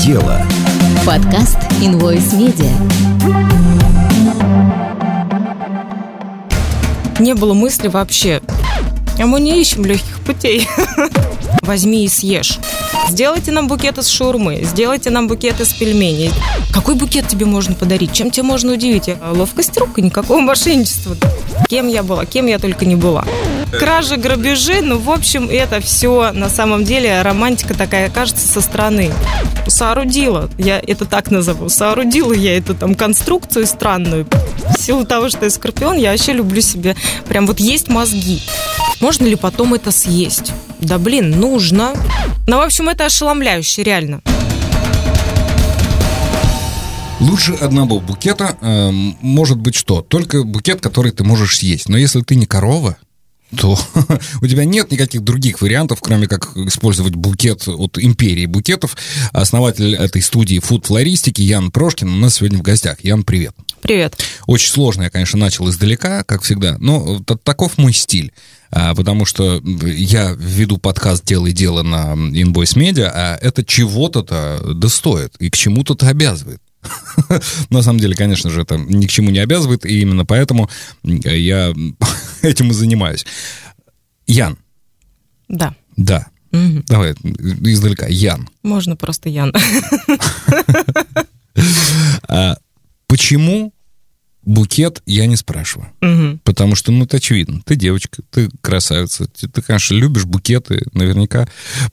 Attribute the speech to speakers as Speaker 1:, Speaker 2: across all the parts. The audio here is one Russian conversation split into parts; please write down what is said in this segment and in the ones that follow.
Speaker 1: дело.
Speaker 2: Подкаст Invoice Media.
Speaker 3: Не было мысли вообще. А мы не ищем легких путей. Возьми и съешь. Сделайте нам букет из шаурмы, сделайте нам букет из пельменей. Какой букет тебе можно подарить? Чем тебе можно удивить? Ловкость рук и никакого мошенничества. Кем я была, кем я только не была. Кражи, грабежи, ну, в общем, это все на самом деле романтика такая, кажется, со стороны. Соорудила, я это так назову, соорудила я эту там конструкцию странную. В силу того, что я скорпион, я вообще люблю себе прям вот есть мозги. Можно ли потом это съесть? Да блин, нужно. Ну, в общем, это ошеломляюще, реально.
Speaker 4: Лучше одного букета э, может быть что? Только букет, который ты можешь съесть. Но если ты не корова, то у тебя нет никаких других вариантов, кроме как использовать букет от империи букетов. Основатель этой студии фуд флористики Ян Прошкин у нас сегодня в гостях. Ян, привет.
Speaker 3: Привет.
Speaker 4: Очень сложно, я, конечно, начал издалека, как всегда, но таков мой стиль. А, потому что я веду подкаст «Делай дело» на Invoice Media, а это чего-то-то да стоит и к чему-то-то обязывает. На самом деле, конечно же, это ни к чему не обязывает, и именно поэтому я этим и занимаюсь. Ян.
Speaker 3: Да.
Speaker 4: Да. Угу. Давай издалека. Ян.
Speaker 3: Можно просто Ян.
Speaker 4: А почему букет я не спрашиваю.
Speaker 3: Угу.
Speaker 4: Потому что, ну, это очевидно. Ты девочка, ты красавица. Ты, ты конечно, любишь букеты. Наверняка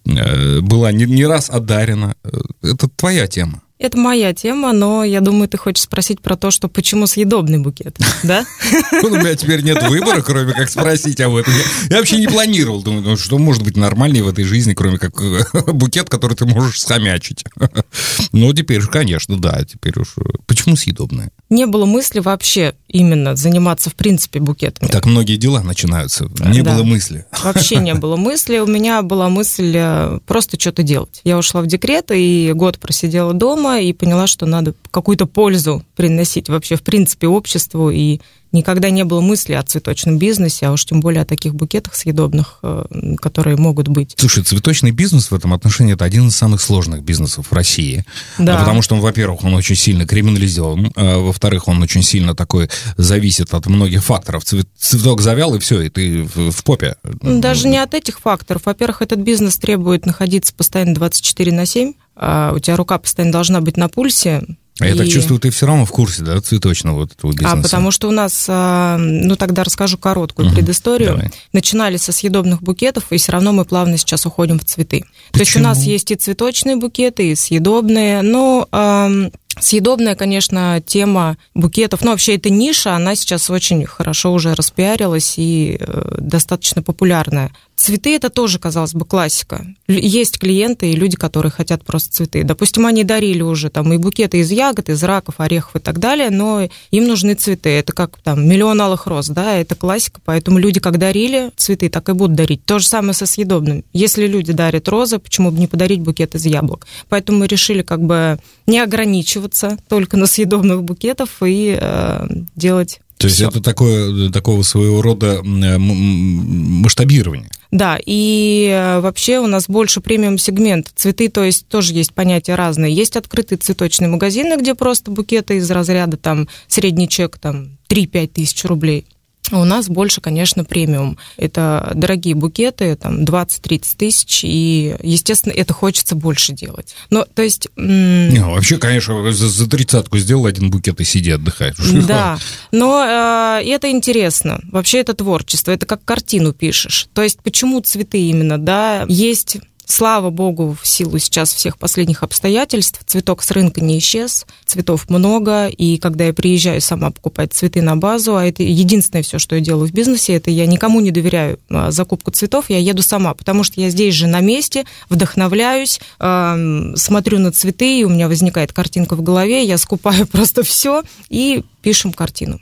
Speaker 4: э, была не, не раз одарена. Э, это твоя тема.
Speaker 3: Это моя тема, но я думаю, ты хочешь спросить про то, что почему съедобный букет, да?
Speaker 4: Ну, у меня теперь нет выбора, кроме как спросить об этом. Я вообще не планировал. Думаю, ну, что может быть нормальнее в этой жизни, кроме как букет, который ты можешь схомячить. Ну, теперь, конечно, да, теперь уж... Почему съедобное?
Speaker 3: Не было мысли вообще именно заниматься, в принципе, букетами.
Speaker 4: Так многие дела начинаются. Не было мысли.
Speaker 3: Вообще не было мысли. У меня была мысль э, просто что-то делать. Я ушла в декрет и год просидела дома, дома и поняла, что надо какую-то пользу приносить вообще в принципе обществу и никогда не было мысли о цветочном бизнесе, а уж тем более о таких букетах съедобных, э, которые могут быть.
Speaker 4: Слушай, цветочный бизнес в этом отношении это один из самых сложных бизнесов в России.
Speaker 3: Да.
Speaker 4: Потому что, во-первых, он очень сильно криминализован, а, во-вторых, он очень сильно такой зависит от многих факторов. Цветок завял, и все, и ты в, в попе.
Speaker 3: Даже не от этих факторов. Во-первых, этот бизнес требует находиться постоянно 24 на 7, а у тебя рука постоянно должна быть на пульсе,
Speaker 4: а и... я так чувствую, ты все равно в курсе, да, цветочного вот этого бизнеса?
Speaker 3: А потому что у нас, а, ну тогда расскажу короткую угу, предысторию. Давай. Начинали со съедобных букетов, и все равно мы плавно сейчас уходим в цветы. Почему? То есть у нас есть и цветочные букеты, и съедобные, но Съедобная, конечно, тема букетов, ну, вообще эта ниша, она сейчас очень хорошо уже распиарилась и э, достаточно популярная. Цветы это тоже, казалось бы, классика. Есть клиенты и люди, которые хотят просто цветы. Допустим, они дарили уже там и букеты из ягод, из раков, орехов и так далее, но им нужны цветы. Это как там миллион алых роз, да, это классика. Поэтому люди как дарили цветы, так и будут дарить. То же самое со съедобным. Если люди дарят розы, почему бы не подарить букет из яблок? Поэтому мы решили как бы не ограничиваться только на съедобных букетов и э, делать
Speaker 4: то есть Все. это такое, такого своего рода масштабирование.
Speaker 3: Да, и э, вообще у нас больше премиум сегмент. Цветы, то есть тоже есть понятия разные. Есть открытые цветочные магазины, где просто букеты из разряда там средний чек там 3-5 тысяч рублей. У нас больше, конечно, премиум. Это дорогие букеты, там 20-30 тысяч, и, естественно, это хочется больше делать. Но, то есть...
Speaker 4: Не, ну, вообще, конечно, за, за тридцатку сделал один букет и сиди, отдыхай.
Speaker 3: Да, но э, это интересно. Вообще это творчество, это как картину пишешь. То есть почему цветы именно, да? Есть Слава богу, в силу сейчас всех последних обстоятельств цветок с рынка не исчез, цветов много, и когда я приезжаю сама покупать цветы на базу, а это единственное все, что я делаю в бизнесе, это я никому не доверяю а, закупку цветов, я еду сама, потому что я здесь же на месте, вдохновляюсь, смотрю на цветы, и у меня возникает картинка в голове, я скупаю просто все и пишем картину.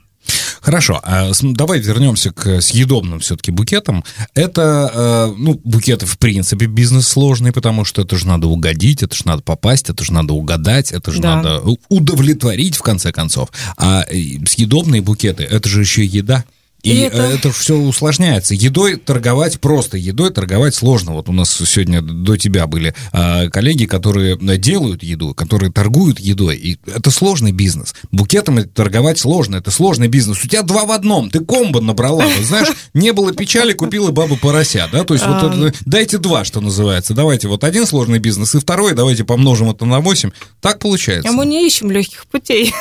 Speaker 4: Хорошо, а давай вернемся к съедобным все-таки букетам. Это, э, ну, букеты, в принципе, бизнес сложный, потому что это же надо угодить, это же надо попасть, это же надо угадать, это же да. надо удовлетворить, в конце концов. А э, съедобные букеты, это же еще еда. И, и это... это все усложняется. Едой торговать просто, едой торговать сложно. Вот у нас сегодня до тебя были а, коллеги, которые делают еду, которые торгуют едой. И это сложный бизнес. Букетами торговать сложно, это сложный бизнес. У тебя два в одном, ты комбо набрала. Вот, знаешь, не было печали, купила бабу порося. Да? То есть вот это, дайте два, что называется. Давайте вот один сложный бизнес и второй, давайте помножим это на 8. Так получается.
Speaker 3: А мы не ищем легких путей.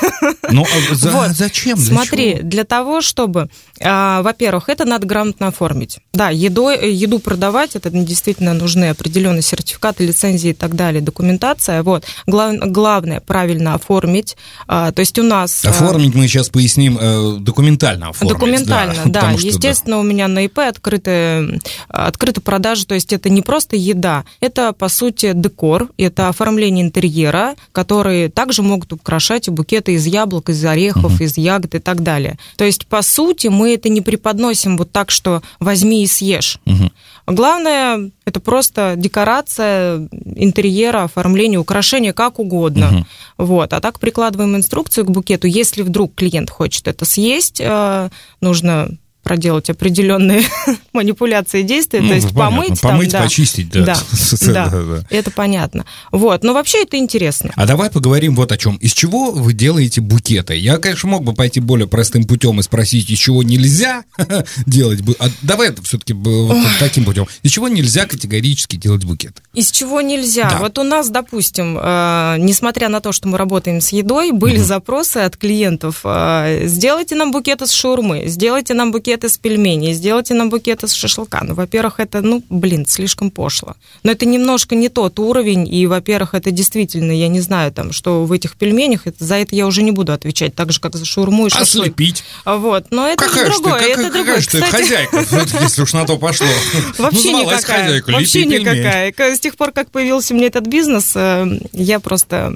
Speaker 4: Ну, а за, вот. зачем?
Speaker 3: Для Смотри, чего? для того, чтобы а, во-первых, это надо грамотно оформить. Да, едой, еду продавать, это действительно нужны определенные сертификаты, лицензии и так далее, документация. Вот. Глав, главное правильно оформить. А, то есть у нас...
Speaker 4: А, оформить мы сейчас поясним э, документально оформить.
Speaker 3: Документально, да. да. Естественно, да. у меня на ИП открыты, открыты продажи, то есть это не просто еда, это, по сути, декор, это оформление интерьера, которые также могут украшать букеты из яблок, из орехов, угу. из ягод и так далее. То есть, по сути, мы это не преподносим вот так, что возьми и съешь. Угу. Главное, это просто декорация интерьера, оформление, украшение, как угодно. Угу. Вот. А так прикладываем инструкцию к букету. Если вдруг клиент хочет это съесть, э, нужно проделать определенные манипуляции действия, ну, то есть понятно. помыть,
Speaker 4: помыть,
Speaker 3: там,
Speaker 4: почистить, да.
Speaker 3: Да, да, да, это понятно. Вот, но вообще это интересно.
Speaker 4: А давай поговорим вот о чем. Из чего вы делаете букеты? Я, конечно, мог бы пойти более простым путем и спросить, из чего нельзя делать. А давай это все-таки вот таким путем. Из чего нельзя категорически делать букеты?
Speaker 3: Из чего нельзя? Да. Вот у нас, допустим, э, несмотря на то, что мы работаем с едой, были угу. запросы от клиентов: э, сделайте нам букет из шаурмы, сделайте нам букет букет из пельменей, сделайте нам букет из шашлыка. Ну, во-первых, это, ну, блин, слишком пошло. Но это немножко не тот уровень, и, во-первых, это действительно, я не знаю, там, что в этих пельменях, это, за это я уже не буду отвечать, так же, как за шаурму и шашлык.
Speaker 4: Ослепить.
Speaker 3: Вот, но это какая другое,
Speaker 4: ты,
Speaker 3: это
Speaker 4: как,
Speaker 3: другое.
Speaker 4: Какая ты хозяйка, если уж на то пошло.
Speaker 3: Вообще ну, никакая, вообще никакая. С тех пор, как появился мне этот бизнес, э, я просто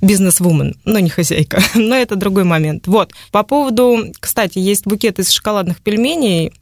Speaker 3: бизнес-вумен, но не хозяйка. Но это другой момент. Вот. По поводу, кстати, есть букет из шоколадных пельменей,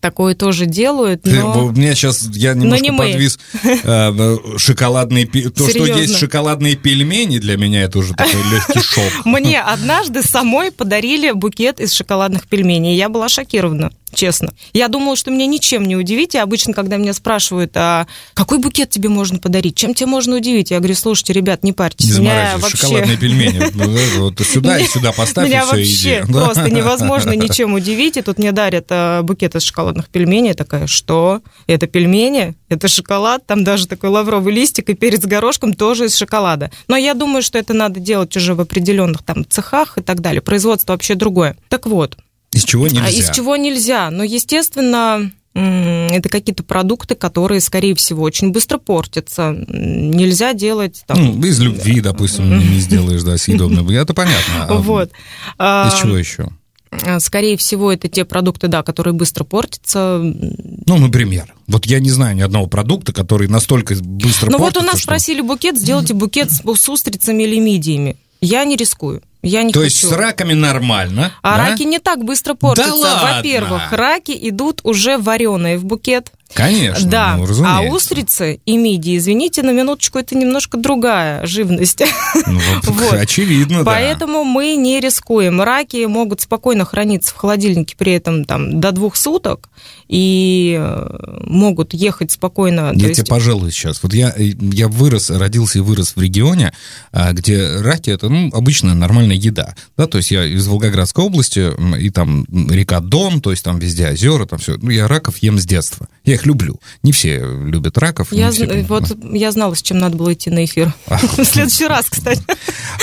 Speaker 3: такое тоже делают, но...
Speaker 4: Ты, у меня сейчас, я немножко не подвис. Э, шоколадные... То, что есть шоколадные пельмени, для меня это уже такой легкий шок.
Speaker 3: Мне однажды самой подарили букет из шоколадных пельменей. Я была шокирована честно. Я думала, что меня ничем не удивить. И обычно, когда меня спрашивают, а какой букет тебе можно подарить, чем тебе можно удивить, я говорю, слушайте, ребят, не парьтесь.
Speaker 4: Не меня вообще... шоколадные пельмени. Ну, вот сюда и сюда поставь, Меня
Speaker 3: вообще просто невозможно ничем удивить. И тут мне дарят а, букет из шоколадных пельменей. Я такая, что? Это пельмени? Это шоколад? Там даже такой лавровый листик и перец с горошком тоже из шоколада. Но я думаю, что это надо делать уже в определенных там цехах и так далее. Производство вообще другое. Так вот,
Speaker 4: из чего нельзя? А
Speaker 3: из чего нельзя? Ну, естественно, это какие-то продукты, которые, скорее всего, очень быстро портятся. Нельзя делать...
Speaker 4: Там... Ну, из любви, допустим, не сделаешь, да, съедобно. Это понятно. А
Speaker 3: вот.
Speaker 4: Из чего еще?
Speaker 3: А, скорее всего, это те продукты, да, которые быстро портятся.
Speaker 4: Ну, например. Вот я не знаю ни одного продукта, который настолько быстро
Speaker 3: Ну,
Speaker 4: вот
Speaker 3: у нас что... спросили букет, сделайте букет с, с устрицами или мидиями. Я не рискую. Я не
Speaker 4: То
Speaker 3: хочу.
Speaker 4: есть с раками нормально.
Speaker 3: А да? раки не так быстро портятся. Да Во-первых, раки идут уже вареные в букет.
Speaker 4: Конечно,
Speaker 3: да.
Speaker 4: Ну,
Speaker 3: а устрицы и мидии, извините, на минуточку, это немножко другая живность.
Speaker 4: Ну, вот. Очевидно,
Speaker 3: Поэтому
Speaker 4: да.
Speaker 3: мы не рискуем. Раки могут спокойно храниться в холодильнике при этом там, до двух суток и э, могут ехать спокойно.
Speaker 4: Я есть... тебе пожалуй сейчас. Вот я, я вырос, родился и вырос в регионе, а, где раки это ну, обычная нормальная еда. Да, то есть я из Волгоградской области, и там река Дон, то есть там везде озера, там все. Ну, я раков ем с детства. Я их люблю. Не все любят раков.
Speaker 3: Я,
Speaker 4: все...
Speaker 3: вот, я знала, с чем надо было идти на эфир. А. В следующий раз, кстати.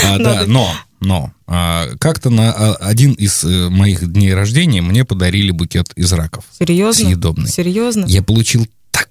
Speaker 4: А, да, но но а, как-то на а, один из э, моих дней рождения мне подарили букет из раков.
Speaker 3: Серьезно?
Speaker 4: Съедобный.
Speaker 3: Серьезно?
Speaker 4: Я получил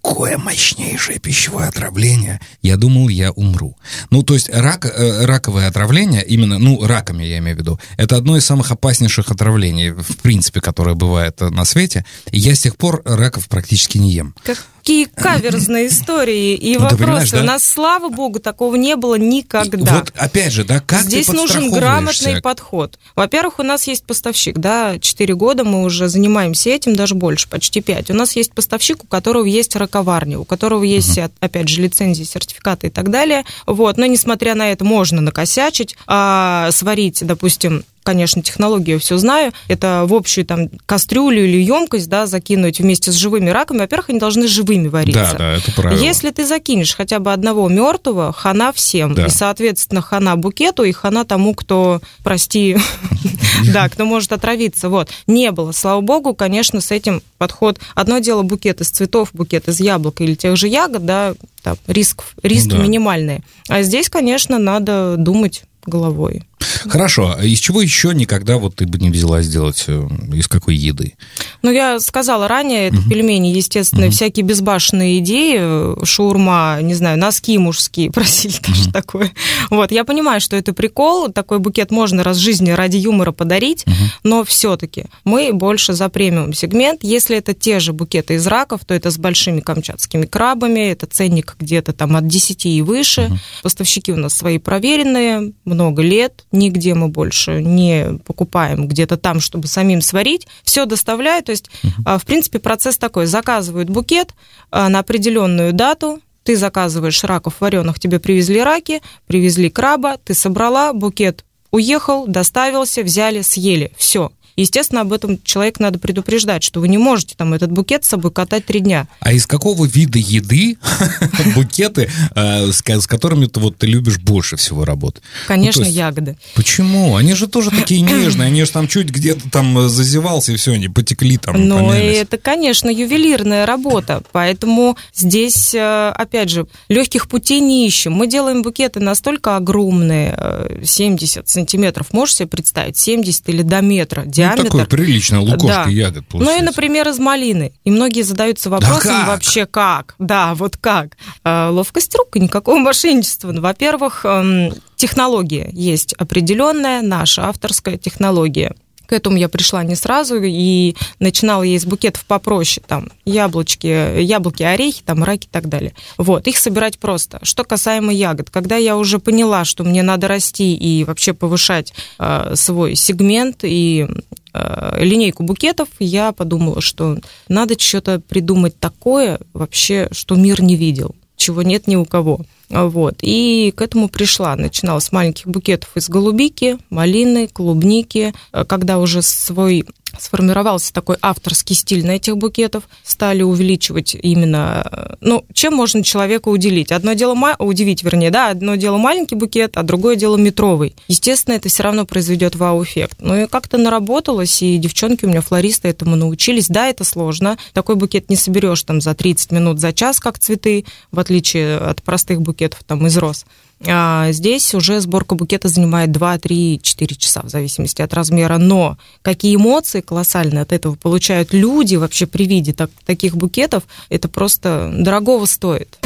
Speaker 4: такое мощнейшее пищевое отравление, я думал, я умру. Ну, то есть рак, э, раковое отравление, именно, ну, раками я имею в виду, это одно из самых опаснейших отравлений, в принципе, которое бывает на свете. И я с тех пор раков практически не ем.
Speaker 3: Как какие каверзные истории и ну, вопросы. Да? У нас, слава богу, такого не было никогда.
Speaker 4: Вот опять же, да, как
Speaker 3: Здесь нужен грамотный подход. Во-первых, у нас есть поставщик, да, 4 года мы уже занимаемся этим, даже больше, почти 5. У нас есть поставщик, у которого есть раковарня, у которого есть, угу. опять же, лицензии, сертификаты и так далее. Вот, но несмотря на это, можно накосячить, а, сварить, допустим, конечно, технологию все знаю. Это в общую там кастрюлю или емкость, да, закинуть вместе с живыми раками. Во-первых, они должны живыми вариться.
Speaker 4: Да, да, это правильно.
Speaker 3: Если ты закинешь хотя бы одного мертвого, хана всем. Да. И, соответственно, хана букету и хана тому, кто, прости, да, кто может отравиться. Вот. Не было. Слава богу, конечно, с этим подход. Одно дело букет из цветов, букет из яблок или тех же ягод, да, там, риск, риски ну, да. минимальные. А здесь, конечно, надо думать головой.
Speaker 4: Хорошо, а из чего еще никогда вот ты бы не взяла сделать, э, из какой еды?
Speaker 3: Ну, я сказала ранее, это угу. пельмени, естественно, угу. всякие безбашенные идеи, э, шаурма, не знаю, носки мужские, просили даже угу. такое. Вот, я понимаю, что это прикол, такой букет можно раз в жизни ради юмора подарить, угу. но все-таки мы больше за премиум сегмент. Если это те же букеты из раков, то это с большими камчатскими крабами, это ценник где-то там от 10 и выше. Угу. Поставщики у нас свои проверенные, много лет, нигде мы больше не покупаем где-то там, чтобы самим сварить. Все доставляют. То есть, uh-huh. в принципе, процесс такой. Заказывают букет а, на определенную дату, ты заказываешь раков вареных, тебе привезли раки, привезли краба, ты собрала, букет уехал, доставился, взяли, съели. Все. Естественно, об этом человек надо предупреждать, что вы не можете там этот букет с собой катать три дня.
Speaker 4: А из какого вида еды букеты, э, с которыми ты вот ты любишь больше всего работать?
Speaker 3: Конечно, ну, ягоды.
Speaker 4: Почему? Они же тоже такие нежные, они же там чуть где-то там зазевался, и все, они потекли там.
Speaker 3: Ну, это, конечно, ювелирная работа, поэтому здесь, э, опять же, легких путей не ищем. Мы делаем букеты настолько огромные, 70 э, сантиметров, можешь себе представить, 70 или до метра диаметра диаметр.
Speaker 4: Ну, такой приличный лукошка да. ягод
Speaker 3: получается. Ну и, например, из малины. И многие задаются вопросом да как? вообще как. Да, вот как. А, ловкость рук и никакого мошенничества. Ну, во-первых, эм, технология есть определенная, наша авторская технология. К этому я пришла не сразу и начинала есть букетов попроще, там, яблочки, яблоки, орехи, там, раки и так далее. Вот, их собирать просто. Что касаемо ягод, когда я уже поняла, что мне надо расти и вообще повышать э, свой сегмент и э, линейку букетов, я подумала, что надо что-то придумать такое вообще, что мир не видел, чего нет ни у кого. Вот. И к этому пришла. Начинала с маленьких букетов из голубики, малины, клубники. Когда уже свой сформировался такой авторский стиль на этих букетов, стали увеличивать именно, ну, чем можно человека уделить. Одно дело, удивить, вернее, да, одно дело маленький букет, а другое дело метровый. Естественно, это все равно произведет вау-эффект. Ну и как-то наработалось, и девчонки у меня, флористы, этому научились. Да, это сложно. Такой букет не соберешь там за 30 минут, за час, как цветы, в отличие от простых букетов там из роз. А здесь уже сборка букета занимает 2, 3, 4 часа, в зависимости от размера. Но какие эмоции колоссальные от этого получают люди вообще при виде так, таких букетов, это просто дорогого стоит.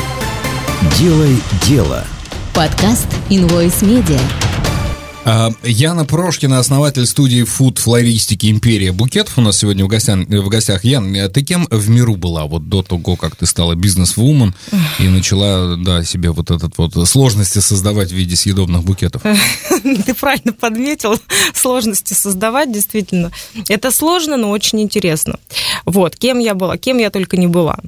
Speaker 2: Делай дело. Подкаст Invoice Media.
Speaker 4: А, Яна Прошкина, основатель студии фуд флористики «Империя букетов» у нас сегодня в гостях. В гостях. Ян, а ты кем в миру была вот до того, как ты стала бизнес-вумен и начала, да, себе вот этот вот сложности создавать в виде съедобных букетов?
Speaker 3: Ты правильно подметил, сложности создавать, действительно. Это сложно, но очень интересно. Вот, кем я была, кем я только не была.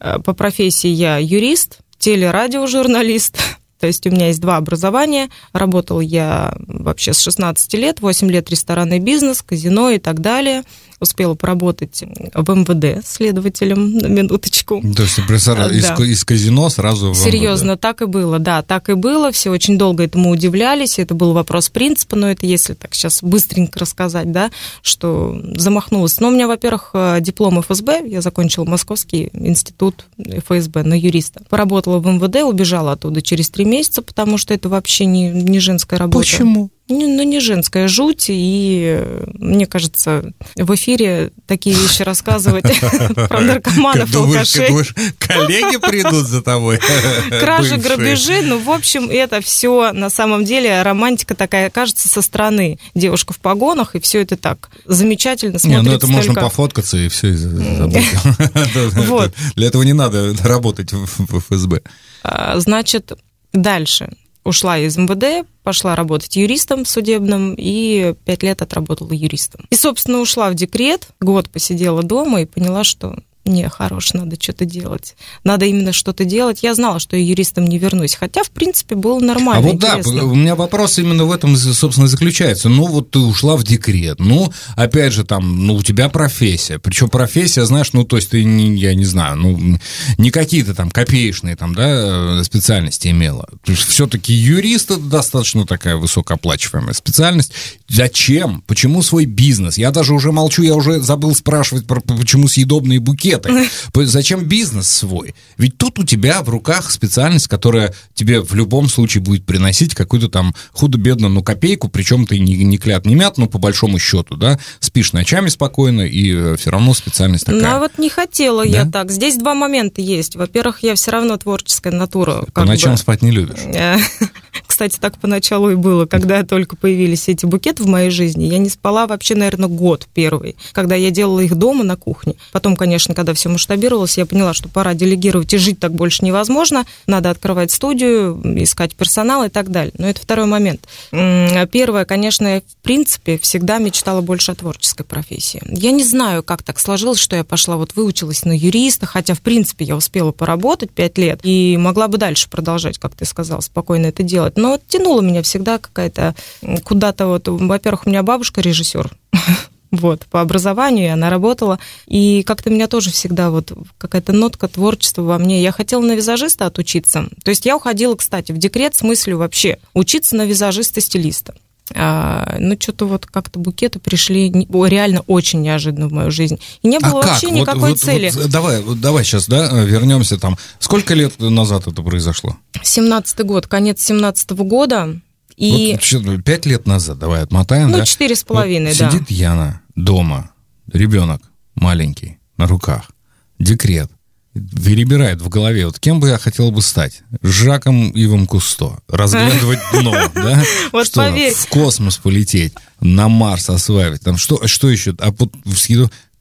Speaker 3: Э, по профессии я юрист, телерадиожурналист, то есть у меня есть два образования. Работал я вообще с 16 лет, 8 лет ресторанный бизнес, казино и так далее успела поработать в МВД следователем на минуточку.
Speaker 4: То есть представляю, да. из, из казино сразу в
Speaker 3: Серьезно, МВД. так и было, да, так и было. Все очень долго этому удивлялись. Это был вопрос принципа, но это если так сейчас быстренько рассказать, да, что замахнулась. Но у меня, во-первых, диплом ФСБ, я закончила Московский институт ФСБ на юриста. Поработала в МВД, убежала оттуда через три месяца, потому что это вообще не, не женская работа.
Speaker 4: Почему?
Speaker 3: Ну, не женская жуть, и мне кажется, в эфире такие вещи рассказывать про наркоманов, алкашей.
Speaker 4: Коллеги придут за тобой?
Speaker 3: Кражи, грабежи, ну, в общем, это все на самом деле романтика такая, кажется, со стороны. Девушка в погонах, и все это так замечательно смотрится. Не, ну
Speaker 4: это можно пофоткаться и все. Для этого не надо работать в ФСБ.
Speaker 3: А, значит, дальше ушла из МВД, пошла работать юристом судебным и пять лет отработала юристом. И, собственно, ушла в декрет, год посидела дома и поняла, что не, хорош, надо что-то делать. Надо именно что-то делать. Я знала, что я юристом не вернусь, хотя, в принципе, было нормально.
Speaker 4: А вот интересно. да, у меня вопрос именно в этом, собственно, заключается. Ну, вот ты ушла в декрет, ну, опять же, там, ну, у тебя профессия, причем профессия, знаешь, ну, то есть ты, не, я не знаю, ну, не какие-то там копеечные там, да, специальности имела. Все-таки юрист это достаточно такая высокооплачиваемая специальность. Зачем? Почему свой бизнес? Я даже уже молчу, я уже забыл спрашивать, про, почему съедобные букеты конкреты. Зачем бизнес свой? Ведь тут у тебя в руках специальность, которая тебе в любом случае будет приносить какую-то там худо-бедно, ну, копейку, причем ты не, не клят, не мят, но по большому счету, да, спишь ночами спокойно, и э, все равно специальность такая. Ну,
Speaker 3: а вот не хотела да? я так. Здесь два момента есть. Во-первых, я все равно творческая натура.
Speaker 4: По ночам бы. спать не любишь. Э,
Speaker 3: кстати, так поначалу и было, когда только появились эти букеты в моей жизни. Я не спала вообще, наверное, год первый, когда я делала их дома на кухне. Потом, конечно, когда все масштабировалось, я поняла, что пора делегировать, и жить так больше невозможно. Надо открывать студию, искать персонал и так далее. Но это второй момент. Первое, конечно, я, в принципе, всегда мечтала больше о творческой профессии. Я не знаю, как так сложилось, что я пошла, вот выучилась на юриста, хотя, в принципе, я успела поработать пять лет и могла бы дальше продолжать, как ты сказал, спокойно это делать. Но тянула меня всегда какая-то куда-то вот... Во-первых, у меня бабушка режиссер, вот, по образованию, и она работала. И как-то меня тоже всегда вот какая-то нотка творчества во мне. Я хотела на визажиста отучиться. То есть я уходила, кстати, в декрет с мыслью вообще учиться на визажиста-стилиста. А, ну, что-то вот как-то букеты пришли реально очень неожиданно в мою жизнь. И не было а вообще как? никакой
Speaker 4: вот,
Speaker 3: цели.
Speaker 4: Вот, давай, вот, давай сейчас, да, вернемся там. Сколько лет назад это произошло?
Speaker 3: 17-й год, конец 17-го года. И...
Speaker 4: Вот, пять лет назад, давай отмотаем,
Speaker 3: ну,
Speaker 4: да?
Speaker 3: четыре с половиной, вот да.
Speaker 4: Сидит Яна дома, ребенок маленький, на руках, декрет, перебирает в голове, вот кем бы я хотел бы стать? Жаком Ивом Кусто. Разглядывать дно, да?
Speaker 3: Вот что, поверь.
Speaker 4: В космос полететь, на Марс осваивать, там что, что еще? А вот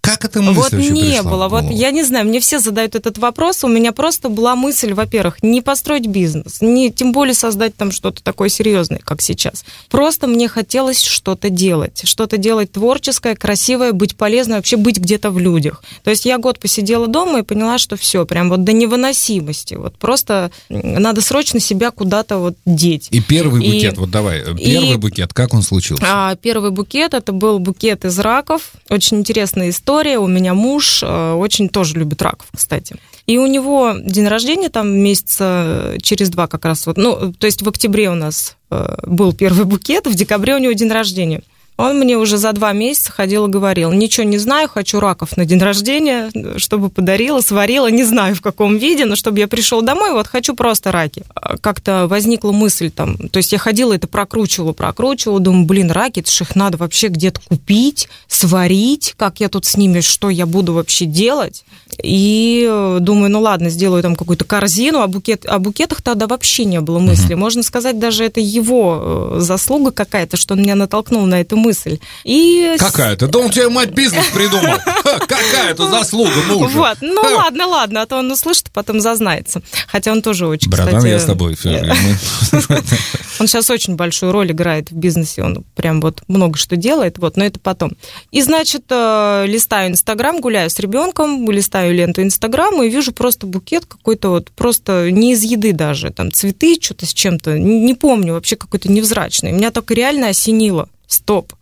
Speaker 4: как это мысль
Speaker 3: Вот
Speaker 4: не
Speaker 3: пришла было. Вот я не знаю, мне все задают этот вопрос. У меня просто была мысль, во-первых, не построить бизнес, не тем более создать там что-то такое серьезное, как сейчас. Просто мне хотелось что-то делать, что-то делать творческое, красивое, быть полезной, вообще быть где-то в людях. То есть я год посидела дома и поняла, что все, прям вот до невыносимости. Вот просто надо срочно себя куда-то вот деть.
Speaker 4: И первый букет, и, вот давай, первый и, букет, как он случился?
Speaker 3: А, первый букет, это был букет из раков. Очень интересная история история. У меня муж э, очень тоже любит раков, кстати. И у него день рождения там месяца через два как раз вот. Ну, то есть в октябре у нас э, был первый букет, в декабре у него день рождения. Он мне уже за два месяца ходил и говорил, ничего не знаю, хочу раков на день рождения, чтобы подарила, сварила, не знаю в каком виде, но чтобы я пришел домой, вот хочу просто раки. А как-то возникла мысль там, то есть я ходила, это прокручивала, прокручивала, думаю, блин, раки, это же их надо вообще где-то купить, сварить, как я тут с ними, что я буду вообще делать. И э, думаю, ну ладно, сделаю там какую-то корзину, а букет, о букетах тогда вообще не было мысли. Можно сказать, даже это его э, заслуга какая-то, что он меня натолкнул на эту мысль мысль.
Speaker 4: И... Какая-то? Да он тебе мать бизнес придумал. Какая-то заслуга мужа.
Speaker 3: Вот, ну ладно, ладно, а то он услышит, потом зазнается. Хотя он тоже очень,
Speaker 4: Братан,
Speaker 3: кстати...
Speaker 4: я с тобой.
Speaker 3: Он сейчас очень большую роль играет в бизнесе, он прям вот много что делает, вот, но это потом. И, значит, э, листаю Инстаграм, гуляю с ребенком, листаю ленту Инстаграма и вижу просто букет какой-то вот, просто не из еды даже, там цветы, что-то с чем-то, не помню, вообще какой-то невзрачный. Меня только реально осенило. Стоп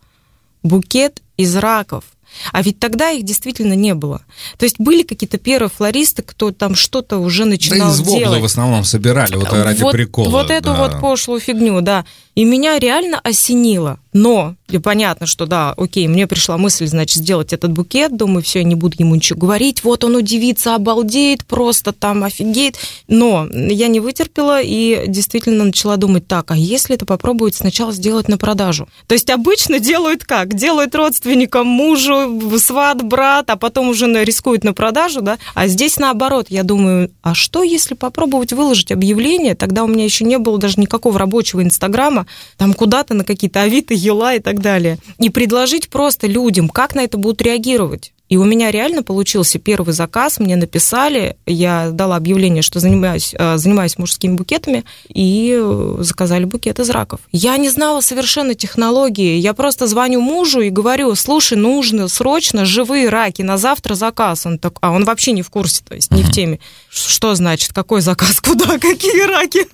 Speaker 3: букет из раков. А ведь тогда их действительно не было. То есть были какие-то первые флористы, кто там что-то уже начинал да из делать.
Speaker 4: в основном собирали вот ради
Speaker 3: вот,
Speaker 4: прикола.
Speaker 3: Вот эту
Speaker 4: да.
Speaker 3: вот пошлую фигню, да. И меня реально осенило. Но и понятно, что да, окей, мне пришла мысль, значит, сделать этот букет. Думаю, все, я не буду ему ничего говорить. Вот он удивится, обалдеет, просто там офигеет. Но я не вытерпела и действительно начала думать, так, а если это попробовать сначала сделать на продажу? То есть обычно делают как? Делают родственникам, мужу, сват, брат, а потом уже рискуют на продажу, да? А здесь наоборот, я думаю, а что если попробовать выложить объявление? Тогда у меня еще не было даже никакого рабочего Инстаграма, там куда-то на какие-то авито, ела и так далее. И предложить просто людям, как на это будут реагировать. И у меня реально получился первый заказ, мне написали, я дала объявление, что занимаюсь, э, занимаюсь мужскими букетами, и э, заказали букет из раков. Я не знала совершенно технологии, я просто звоню мужу и говорю, слушай, нужно срочно живые раки, на завтра заказ. Он так, а он вообще не в курсе, то есть не в теме. Что значит, какой заказ, куда, какие раки?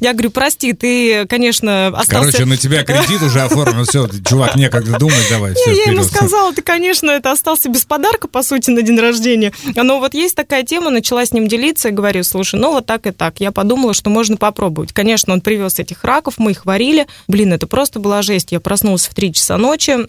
Speaker 3: Я говорю, прости, ты, конечно, остался...
Speaker 4: Короче, на тебя кредит уже оформлен, все, чувак, некогда думать, давай, все,
Speaker 3: Я ему сказала, ты, конечно, это остался без подарка, по сути, на день рождения. Но вот есть такая тема, начала с ним делиться и говорю, слушай, ну вот так и так. Я подумала, что можно попробовать. Конечно, он привез этих раков, мы их варили. Блин, это просто была жесть. Я проснулась в 3 часа ночи,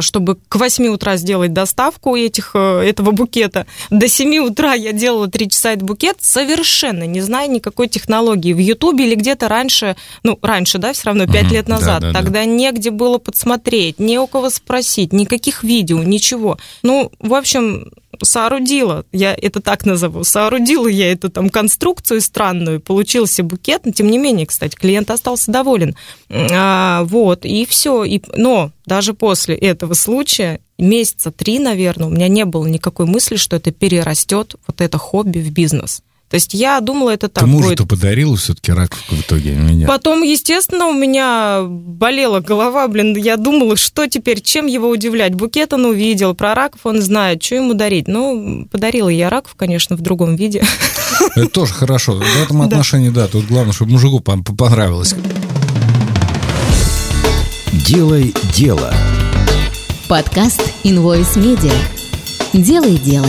Speaker 3: чтобы к 8 утра сделать доставку этих, э, этого букета. До 7 утра я делала 3 часа этот букет, совершенно не зная никакой технологии. В Ютубе или где-то раньше, ну, раньше, да, все равно, 5 mm лет назад, да, да, тогда да. негде было подсмотреть, не у кого спросить, никаких видео, ничего. Ну, в общем, соорудила, я это так назову, соорудила я эту там конструкцию странную, получился букет, но тем не менее, кстати, клиент остался доволен. А, вот, и все. И, но даже после этого случая, месяца три, наверное, у меня не было никакой мысли, что это перерастет вот это хобби в бизнес. То есть я думала, это так
Speaker 4: Ты мужу-то будет. подарила все-таки раковку в итоге? Меня?
Speaker 3: Потом, естественно, у меня болела голова, блин, я думала, что теперь, чем его удивлять? Букет он увидел, про раков он знает, что ему дарить? Ну, подарила я раков, конечно, в другом виде.
Speaker 4: Это тоже хорошо. В этом отношении, да, тут главное, чтобы мужику понравилось.
Speaker 2: Делай дело. Подкаст Invoice Media. Делай дело.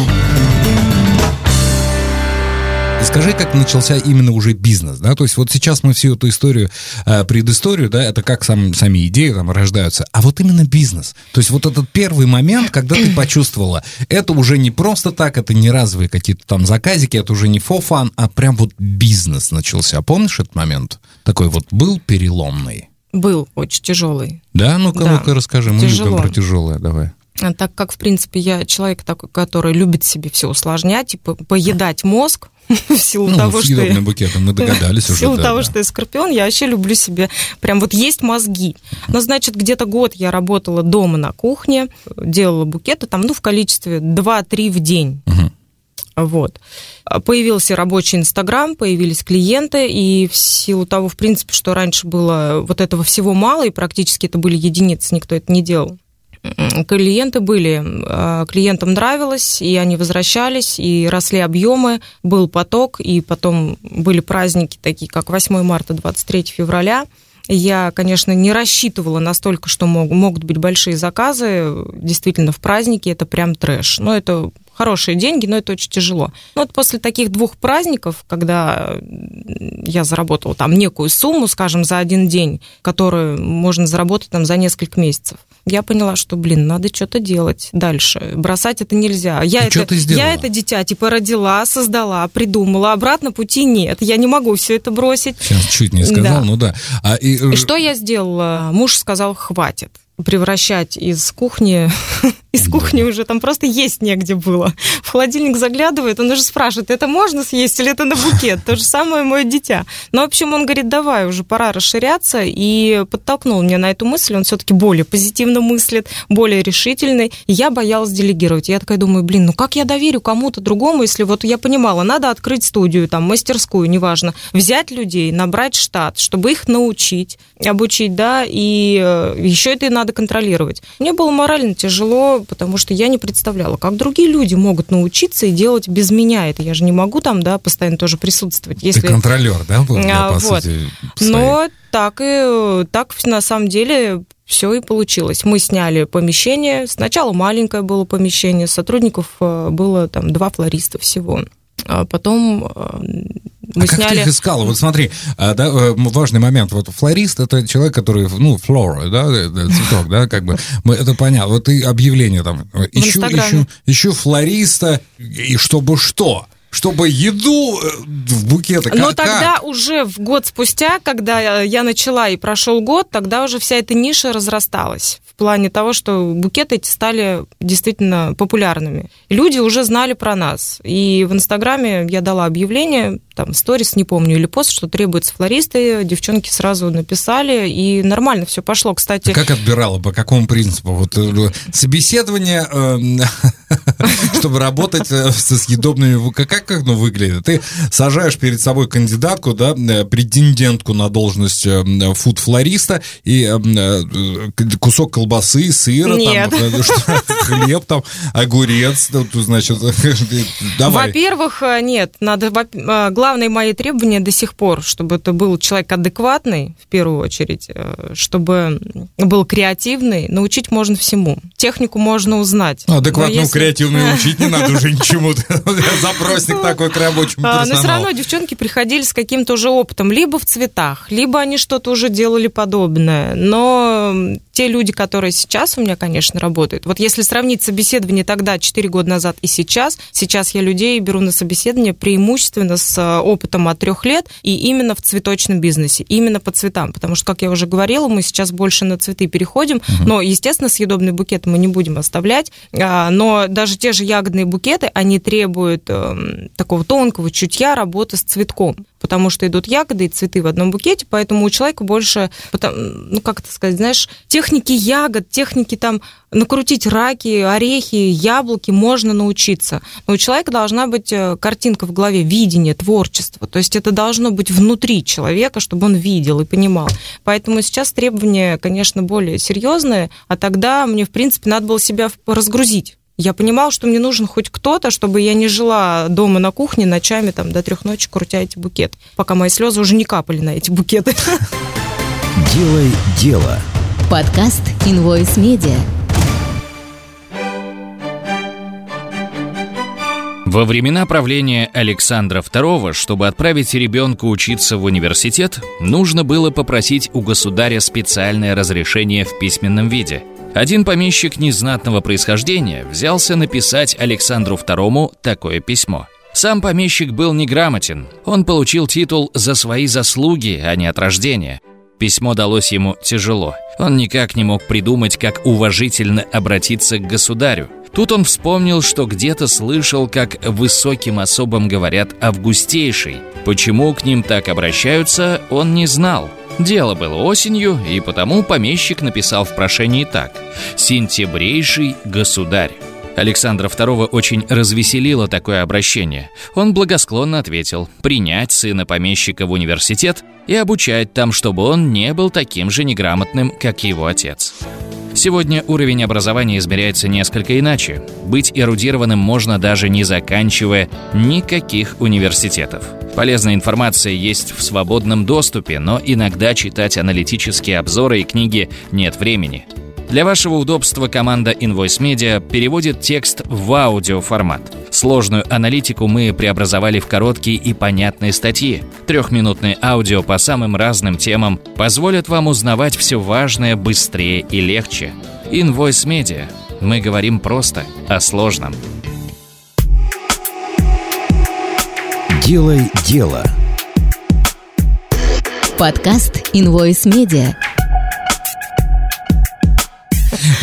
Speaker 4: Скажи, как начался именно уже бизнес, да? То есть вот сейчас мы всю эту историю, э, предысторию, да, это как сам, сами идеи там рождаются, а вот именно бизнес. То есть вот этот первый момент, когда ты почувствовала, это уже не просто так, это не разовые какие-то там заказики, это уже не fun, а прям вот бизнес начался. Помнишь этот момент? Такой вот был переломный.
Speaker 3: Был очень тяжелый.
Speaker 4: Да? Ну-ка, да. ну-ка расскажи, мы Тяжело. любим про тяжелое, давай.
Speaker 3: А так как, в принципе, я человек такой, который любит себе все усложнять, типа поедать мозг, в силу ну, того, что я...
Speaker 4: букетом мы догадались
Speaker 3: уже. В силу да, того, да. что я скорпион, я вообще люблю себе прям вот есть мозги. Но, значит, где-то год я работала дома на кухне, делала букеты там, ну, в количестве 2-3 в день. Угу. Вот. Появился рабочий Инстаграм, появились клиенты, и в силу того, в принципе, что раньше было вот этого всего мало, и практически это были единицы, никто это не делал клиенты были, а, клиентам нравилось, и они возвращались, и росли объемы, был поток, и потом были праздники такие, как 8 марта, 23 февраля. Я, конечно, не рассчитывала настолько, что мог, могут быть большие заказы. Действительно, в праздники это прям трэш. Но это хорошие деньги, но это очень тяжело. Но вот после таких двух праздников, когда я заработала там некую сумму, скажем, за один день, которую можно заработать там за несколько месяцев, я поняла, что, блин, надо что-то делать дальше. Бросать это нельзя. Я, это, я это дитя типа родила, создала, придумала. Обратно пути нет. Я не могу все это бросить.
Speaker 4: Сейчас чуть не сказал, да. ну да.
Speaker 3: А, и... и что я сделала? Муж сказал, хватит превращать из кухни, из кухни уже там просто есть негде было. В холодильник заглядывает, он уже спрашивает, это можно съесть или это на букет? То же самое мое дитя. Но, в общем, он говорит, давай, уже пора расширяться, и подтолкнул меня на эту мысль, он все-таки более позитивно мыслит, более решительный. Я боялась делегировать. Я такая думаю, блин, ну как я доверю кому-то другому, если вот я понимала, надо открыть студию, там, мастерскую, неважно, взять людей, набрать штат, чтобы их научить, обучить, да, и э, еще это и надо контролировать. Мне было морально тяжело, потому что я не представляла, как другие люди могут научиться и делать без меня это. Я же не могу там, да, постоянно тоже присутствовать.
Speaker 4: Если... Ты контролер, да, был,
Speaker 3: а, по вот. сути, Но так и так на самом деле все и получилось. Мы сняли помещение. Сначала маленькое было помещение, сотрудников э, было там два флориста всего. А потом э,
Speaker 4: мы а сняли... как ты их искала? Вот смотри, а, да, э, важный момент. Вот флорист — это человек, который, ну, флора, да, э, цветок, да, как бы, мы, это понятно. Вот ты объявление там, ищу, ищу, ищу флориста, и чтобы что? чтобы еду в букеты.
Speaker 3: Но тогда уже в год спустя, когда я начала и прошел год, тогда уже вся эта ниша разрасталась плане того, что букеты эти стали действительно популярными. Люди уже знали про нас. И в Инстаграме я дала объявление, там сторис, не помню, или пост, что требуется флористы, девчонки сразу написали, и нормально все пошло. Кстати...
Speaker 4: Как отбирала, по какому принципу? Вот э, собеседование, эм, чтобы работать э, со съедобными... Как, оно выглядит? Ты сажаешь перед собой кандидатку, да, претендентку на должность фуд-флориста, и кусок колбасы, сыра, там, хлеб, там, огурец, значит,
Speaker 3: давай. Во-первых, нет, надо... Главное мои требования до сих пор, чтобы это был человек адекватный, в первую очередь, э, чтобы был креативный, научить можно всему. Технику можно узнать.
Speaker 4: Ну, адекватному, если... креативную учить не надо уже ничему. Запросник такой к рабочему персоналу.
Speaker 3: Но все равно девчонки приходили с каким-то уже опытом, либо в цветах, либо они что-то уже делали подобное. Но те люди, которые сейчас у меня, конечно, работают, вот если сравнить собеседование тогда, 4 года назад и сейчас, сейчас я людей беру на собеседование преимущественно с э, опытом от трех лет и именно в цветочном бизнесе, именно по цветам, потому что, как я уже говорила, мы сейчас больше на цветы переходим, угу. но, естественно, съедобный букет мы не будем оставлять, а, но даже те же ягодные букеты, они требуют эм, такого тонкого чутья работы с цветком потому что идут ягоды и цветы в одном букете, поэтому у человека больше, ну, как это сказать, знаешь, техники ягод, техники там накрутить раки, орехи, яблоки можно научиться. Но у человека должна быть э, картинка в голове, видение, творчество. То есть это должно быть внутри человека, чтобы он видел и понимал. Поэтому сейчас требования, конечно, более серьезные, а тогда мне, в принципе, надо было себя разгрузить я понимала, что мне нужен хоть кто-то, чтобы я не жила дома на кухне ночами там до трех ночи, крутя эти букеты, пока мои слезы уже не капали на эти букеты.
Speaker 2: Делай дело. Подкаст Invoice Media.
Speaker 1: Во времена правления Александра II, чтобы отправить ребенка учиться в университет, нужно было попросить у государя специальное разрешение в письменном виде – один помещик незнатного происхождения взялся написать Александру II такое письмо. Сам помещик был неграмотен. Он получил титул за свои заслуги, а не от рождения. Письмо далось ему тяжело. Он никак не мог придумать, как уважительно обратиться к государю. Тут он вспомнил, что где-то слышал, как высоким особам говорят «августейший». Почему к ним так обращаются, он не знал. Дело было осенью, и потому помещик написал в прошении так «Сентябрейший государь». Александра II очень развеселило такое обращение. Он благосклонно ответил принять сына помещика в университет и обучать там, чтобы он не был таким же неграмотным, как его отец. Сегодня уровень образования измеряется несколько иначе. Быть эрудированным можно даже не заканчивая никаких университетов. Полезная информация есть в свободном доступе, но иногда читать аналитические обзоры и книги нет времени. Для вашего удобства команда Invoice Media переводит текст в аудиоформат. Сложную аналитику мы преобразовали в короткие и понятные статьи. Трехминутные аудио по самым разным темам позволят вам узнавать все важное быстрее и легче. Invoice Media. Мы говорим просто о сложном.
Speaker 2: Делай дело. Подкаст Invoice Media.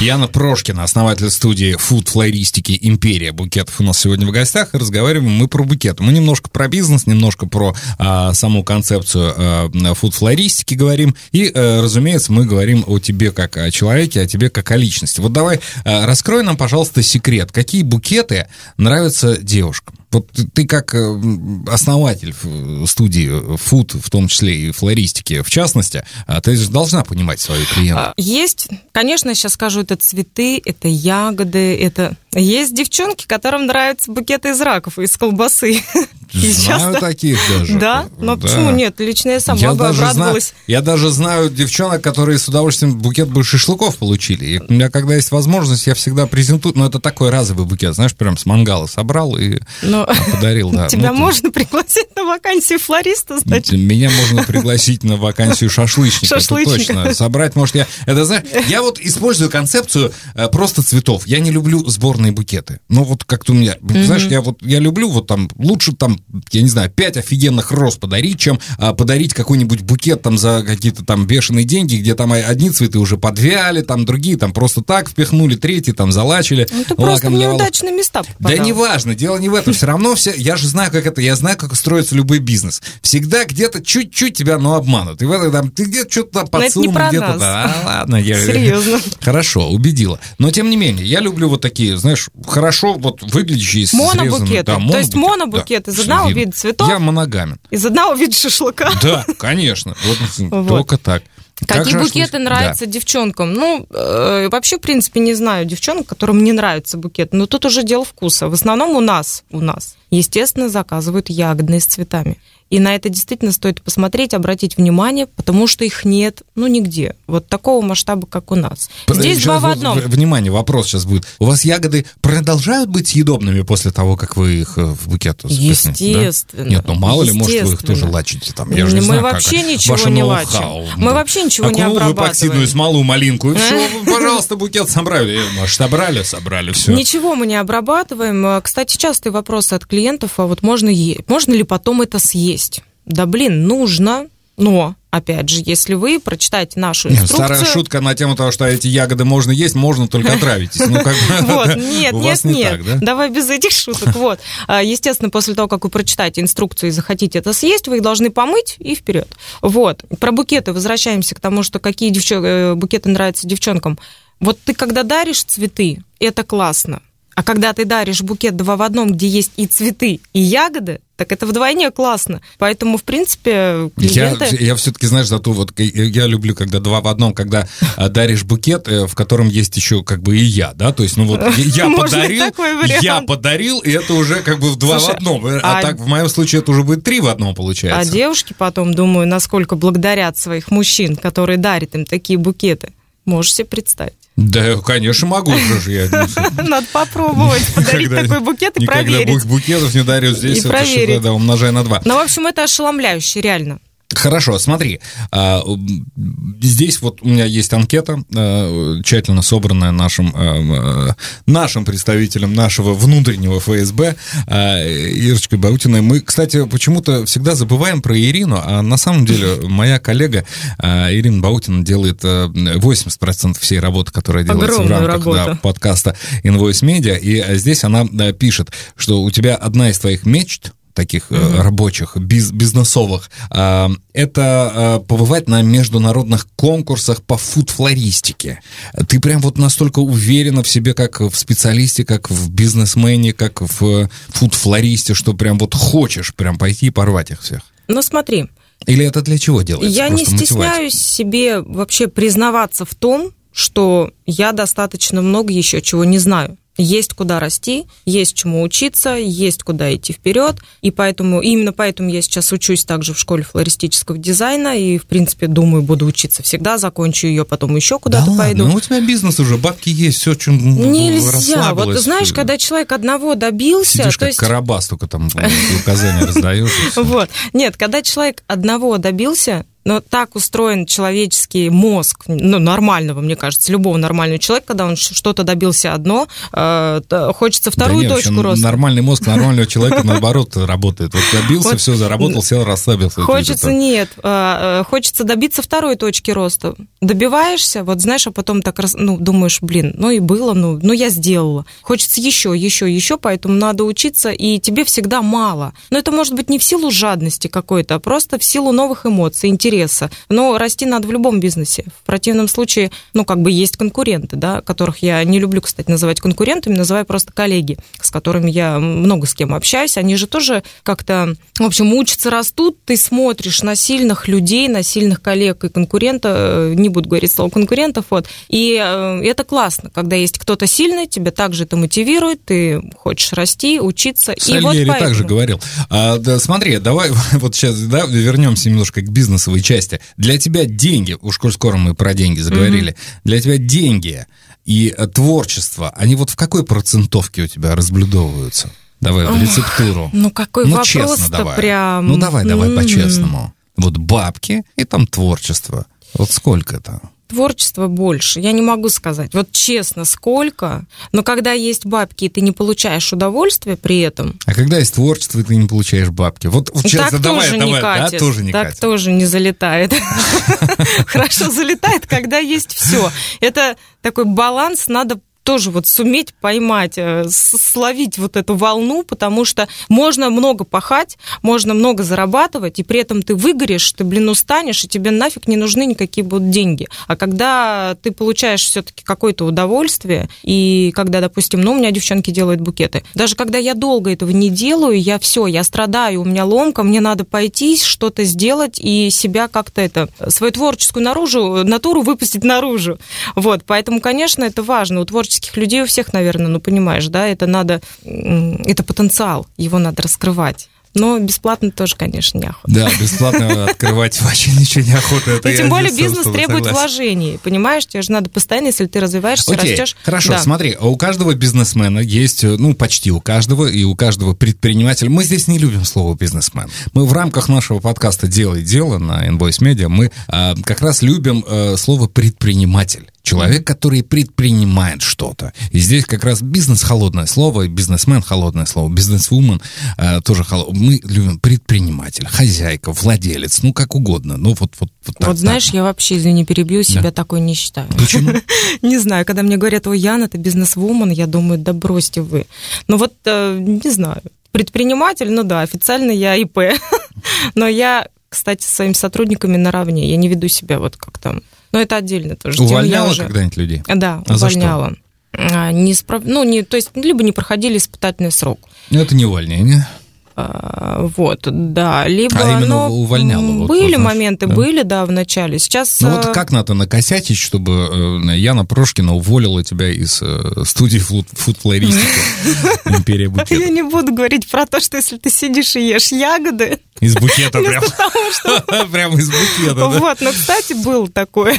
Speaker 4: Яна Прошкина, основатель студии фуд-флористики «Империя букетов» у нас сегодня в гостях. И разговариваем мы про букеты. Мы немножко про бизнес, немножко про а, саму концепцию а, фуд-флористики говорим. И, а, разумеется, мы говорим о тебе как о человеке, о тебе как о личности. Вот давай а, раскрой нам, пожалуйста, секрет. Какие букеты нравятся девушкам? Вот ты как э, основатель студии фуд, в том числе и флористики, в частности, а, ты же должна понимать свою клиента.
Speaker 3: Есть, конечно, сейчас скажу, это цветы, это ягоды, это есть девчонки, которым нравятся букеты из раков, из колбасы.
Speaker 4: Знаю часто... таких даже.
Speaker 3: Да? Но да. почему нет? Лично я сама я бы даже обрадовалась.
Speaker 4: Знаю, я даже знаю девчонок, которые с удовольствием букет бы шашлыков получили. И у меня, когда есть возможность, я всегда презентую. Но это такой разовый букет, знаешь, прям с мангала собрал и Но... подарил. Да.
Speaker 3: Тебя ну, можно пригласить на вакансию флориста, значит?
Speaker 4: Меня можно пригласить на вакансию шашлычника. Шашлычника. Точно. Собрать, может, я... Это, знаешь, я вот использую концепцию э, просто цветов. Я не люблю сборные шикарные букеты. Но вот как-то у меня, mm-hmm. знаешь, я вот я люблю вот там лучше там, я не знаю, пять офигенных роз подарить, чем а, подарить какой-нибудь букет там за какие-то там бешеные деньги, где там одни цветы уже подвяли, там другие там просто так впихнули, третьи там залачили.
Speaker 3: Ну, ты просто неудачные места
Speaker 4: попадал. Да неважно, дело не в этом. Все равно все, я же знаю, как это, я знаю, как строится любой бизнес. Всегда где-то чуть-чуть тебя, ну, обманут. И в этом там, ты где-то что-то подсунул, где-то. Да, ладно, я...
Speaker 3: Серьезно.
Speaker 4: Хорошо, убедила. Но тем не менее, я люблю вот такие, знаешь, хорошо вот выглядящие
Speaker 3: Монобукеты. Да, монобукеты. То есть монобукет да, из одного вида цветов.
Speaker 4: Я моногамен.
Speaker 3: Из одного вида шашлыка.
Speaker 4: Да, конечно. Вот. Только так.
Speaker 3: Какие как букеты нравятся да. девчонкам? Ну, э, вообще, в принципе, не знаю девчонок, которым не нравится букет. Но тут уже дело вкуса. В основном у нас, у нас, естественно, заказывают ягодные с цветами. И на это действительно стоит посмотреть, обратить внимание, потому что их нет, ну, нигде. Вот такого масштаба, как у нас. Здесь два в одном.
Speaker 4: Внимание, вопрос сейчас будет. У вас ягоды продолжают быть съедобными после того, как вы их э, в букет
Speaker 3: Естественно. Да?
Speaker 4: Нет, ну мало ли, может, вы их тоже лачите там. Я
Speaker 3: же не мы знаю, вообще как ничего не лачим. Мы вообще ничего не обрабатываем.
Speaker 4: вы эпоксидную смолу, малинку, и все, пожалуйста, букет собрали. Может, собрали, собрали, все.
Speaker 3: Ничего мы не обрабатываем. Кстати, частые вопросы от клиентов, а вот можно, можно ли потом это съесть? Есть. Да блин, нужно, но, опять же, если вы прочитаете нашу инструкцию...
Speaker 4: Старая шутка на тему того, что эти ягоды можно есть, можно только отравитесь. Ну, как
Speaker 3: вот, нет, нет, нет. Давай без этих шуток. Вот. А, естественно, после того, как вы прочитаете инструкцию и захотите это съесть, вы их должны помыть и вперед. Вот. Про букеты возвращаемся к тому, что какие э, букеты нравятся девчонкам. Вот ты когда даришь цветы, это классно. А когда ты даришь букет два в одном, где есть и цветы, и ягоды, так это вдвойне классно. Поэтому, в принципе, клиенты...
Speaker 4: Я, я все-таки, знаешь, зато вот я люблю, когда два в одном, когда а, даришь букет, э, в котором есть еще как бы и я, да, то есть, ну вот я подарил, я подарил, и это уже как бы в два в одном. Э, а, а так в моем случае это уже будет три в одном получается.
Speaker 3: А девушки потом, думаю, насколько благодарят своих мужчин, которые дарят им такие букеты. Можешь себе представить.
Speaker 4: Да, конечно, могу.
Speaker 3: Надо попробовать подарить такой букет и проверить. Никогда
Speaker 4: букетов не дарю здесь, это да, умножай на два.
Speaker 3: Ну, в общем, это ошеломляюще, реально.
Speaker 4: Хорошо, смотри, а, здесь вот у меня есть анкета, а, тщательно собранная нашим, а, нашим представителем нашего внутреннего ФСБ, Ирочкой Баутиной. Мы, кстати, почему-то всегда забываем про Ирину, а на самом деле моя коллега Ирина Баутина делает 80% всей работы, которая делается Огромную в рамках да, подкаста Invoice Media, и здесь она пишет, что у тебя одна из твоих мечт — таких mm-hmm. рабочих, биз, бизнесовых, а, это а, побывать на международных конкурсах по фуд-флористике. Ты прям вот настолько уверена в себе, как в специалисте, как в бизнесмене, как в фуд-флористе, что прям вот хочешь прям пойти и порвать их всех.
Speaker 3: Ну смотри.
Speaker 4: Или это для чего делается?
Speaker 3: Я Просто не стесняюсь мотивать? себе вообще признаваться в том, что я достаточно много еще чего не знаю. Есть куда расти, есть чему учиться, есть куда идти вперед, и поэтому именно поэтому я сейчас учусь также в школе флористического дизайна и в принципе думаю буду учиться всегда, закончу ее, потом еще куда-то да пойду.
Speaker 4: Ну у тебя бизнес уже, бабки есть, все чем
Speaker 3: нельзя. Вот знаешь, когда человек одного добился,
Speaker 4: Сидишь то как есть Карабас только там указания раздаешь.
Speaker 3: Вот нет, когда человек одного добился, но так устроен человеческий мозг, ну, нормального, мне кажется, любого нормального человека, когда он что-то добился одно, э, хочется вторую да нет, точку роста.
Speaker 4: Нормальный мозг нормального человека, наоборот, работает. Вот добился, все, заработал, сел, расслабился.
Speaker 3: Хочется, нет, э, э, хочется добиться второй точки роста. Добиваешься, вот знаешь, а потом так, ну, думаешь, блин, ну и было, ну, ну я сделала. Хочется еще, еще, еще, поэтому надо учиться, и тебе всегда мало. Но это может быть не в силу жадности какой-то, а просто в силу новых эмоций, интереса интереса. Но расти надо в любом бизнесе. В противном случае, ну, как бы есть конкуренты, да, которых я не люблю, кстати, называть конкурентами, называю просто коллеги, с которыми я много с кем общаюсь. Они же тоже как-то, в общем, учатся, растут. Ты смотришь на сильных людей, на сильных коллег и конкурента, э, не буду говорить слово конкурентов, вот. И э, это классно, когда есть кто-то сильный, тебя также это мотивирует, ты хочешь расти, учиться.
Speaker 4: Сальери и вот поэтому... также говорил. А, да, смотри, давай вот сейчас да, вернемся немножко к бизнесовой части. Для тебя деньги, уж коль скоро мы про деньги заговорили, mm-hmm. для тебя деньги и э, творчество, они вот в какой процентовке у тебя разблюдовываются? Давай, в рецептуру.
Speaker 3: Ну, какой ну, вопрос честно давай. прям...
Speaker 4: Ну, давай, давай mm-hmm. по-честному. Вот бабки и там творчество. Вот сколько это?
Speaker 3: Творчества больше. Я не могу сказать, вот честно, сколько, но когда есть бабки, и ты не получаешь удовольствия при этом...
Speaker 4: А когда есть творчество, и ты не получаешь бабки? Вот, вот
Speaker 3: сейчас так давай, тоже давай, не катит. Да, тоже не так катит. тоже не залетает. Хорошо залетает, когда есть все. Это такой баланс, надо тоже вот суметь поймать, э, словить вот эту волну, потому что можно много пахать, можно много зарабатывать, и при этом ты выгоришь, ты, блин, устанешь, и тебе нафиг не нужны никакие будут деньги. А когда ты получаешь все-таки какое-то удовольствие, и когда, допустим, ну, у меня девчонки делают букеты, даже когда я долго этого не делаю, я все, я страдаю, у меня ломка, мне надо пойти, что-то сделать и себя как-то это, свою творческую наружу, натуру выпустить наружу. Вот, поэтому, конечно, это важно. У творческих творческих людей у всех, наверное, ну понимаешь, да, это надо, это потенциал, его надо раскрывать. Но бесплатно тоже, конечно, неохота.
Speaker 4: Да, бесплатно открывать вообще ничего неохота.
Speaker 3: Это тем более бизнес требует согласен. вложений, понимаешь? Тебе же надо постоянно, если ты развиваешься, Окей, растешь.
Speaker 4: Хорошо, да. смотри, у каждого бизнесмена есть, ну, почти у каждого, и у каждого предпринимателя. Мы здесь не любим слово бизнесмен. Мы в рамках нашего подкаста «Делай дело» на Invoice Media, мы а, как раз любим а, слово предприниматель. Человек, который предпринимает что-то. И здесь как раз бизнес холодное слово, бизнесмен холодное слово, бизнесвумен э, тоже холодное. Мы любим предприниматель, хозяйка, владелец, ну как угодно. Ну вот вот
Speaker 3: вот, так, вот знаешь, так. я вообще, извини, перебью, себя да. такой не считаю.
Speaker 4: Почему?
Speaker 3: не знаю, когда мне говорят, ой, Яна, ты бизнесвумен, я думаю, да бросьте вы. Ну вот, э, не знаю, предприниматель, ну да, официально я ИП, но я, кстати, с своими сотрудниками наравне, я не веду себя вот как там но это отдельно тоже.
Speaker 4: Увольняла уже... когда-нибудь людей?
Speaker 3: Да, а увольняла. А, не справ... ну, не, то есть, либо не проходили испытательный срок.
Speaker 4: Ну, это не увольнение.
Speaker 3: А, вот, да, либо
Speaker 4: а именно увольняла. Вот,
Speaker 3: были вот, моменты, да. были, да, в начале. Сейчас.
Speaker 4: Ну вот а, как надо накосячить, чтобы э, Яна Прошкина уволила тебя из э, студии фуд-флористики Империя букета?
Speaker 3: Я не буду говорить про то, что если ты сидишь и ешь ягоды.
Speaker 4: Из букета прям. Прям из букета.
Speaker 3: Вот, но, кстати, был такое.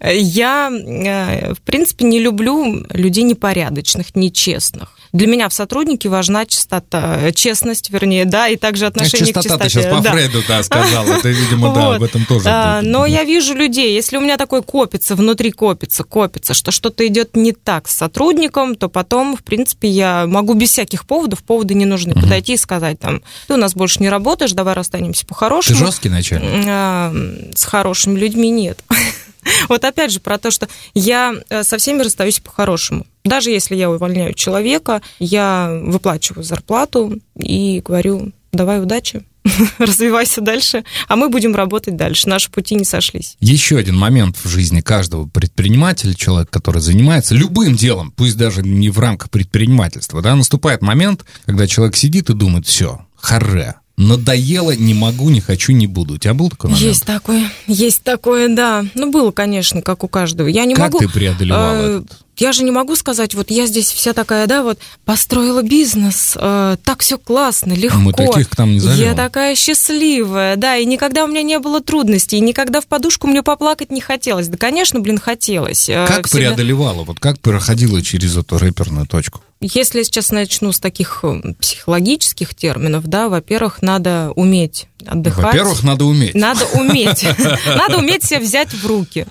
Speaker 3: Я, э, в принципе, не люблю людей непорядочных, нечестных. Для меня в сотруднике важна чистота, честность, вернее, да, и также отношение
Speaker 4: Чистота
Speaker 3: к чистоте.
Speaker 4: ты сейчас по
Speaker 3: да.
Speaker 4: Фрейду, да, сказала, это, видимо, да, об этом тоже.
Speaker 3: А, но я вижу людей, если у меня такой копится, внутри копится, копится, что что-то идет не так с сотрудником, то потом, в принципе, я могу без всяких поводов, поводы не нужны, подойти и сказать там, ты у нас больше не работаешь, давай расстанемся по-хорошему.
Speaker 4: Ты жесткий начальник?
Speaker 3: А, с хорошими людьми нет. Вот опять же про то, что я э, со всеми расстаюсь по-хорошему. Даже если я увольняю человека, я выплачиваю зарплату и говорю, давай удачи, развивайся дальше, а мы будем работать дальше. Наши пути не сошлись.
Speaker 4: Еще один момент в жизни каждого предпринимателя, человека, который занимается любым делом, пусть даже не в рамках предпринимательства, да, наступает момент, когда человек сидит и думает, все, харе, надоело, не могу, не хочу, не буду. У тебя был такой момент?
Speaker 3: Есть такое, есть такое, да. Ну, было, конечно, как у каждого. Я не
Speaker 4: как
Speaker 3: могу...
Speaker 4: ты преодолевала э, этот?
Speaker 3: Я же не могу сказать, вот я здесь вся такая, да, вот построила бизнес, э, так все классно, легко.
Speaker 4: Мы таких к нам не зовем.
Speaker 3: Я такая счастливая, да, и никогда у меня не было трудностей, и никогда в подушку мне поплакать не хотелось. Да, конечно, блин, хотелось.
Speaker 4: Э, как всегда... преодолевала, вот как проходила через эту рэперную точку?
Speaker 3: Если я сейчас начну с таких э, психологических терминов, да, во-первых, надо уметь отдыхать.
Speaker 4: Во-первых, надо уметь.
Speaker 3: Надо уметь. Надо уметь себя взять в руки.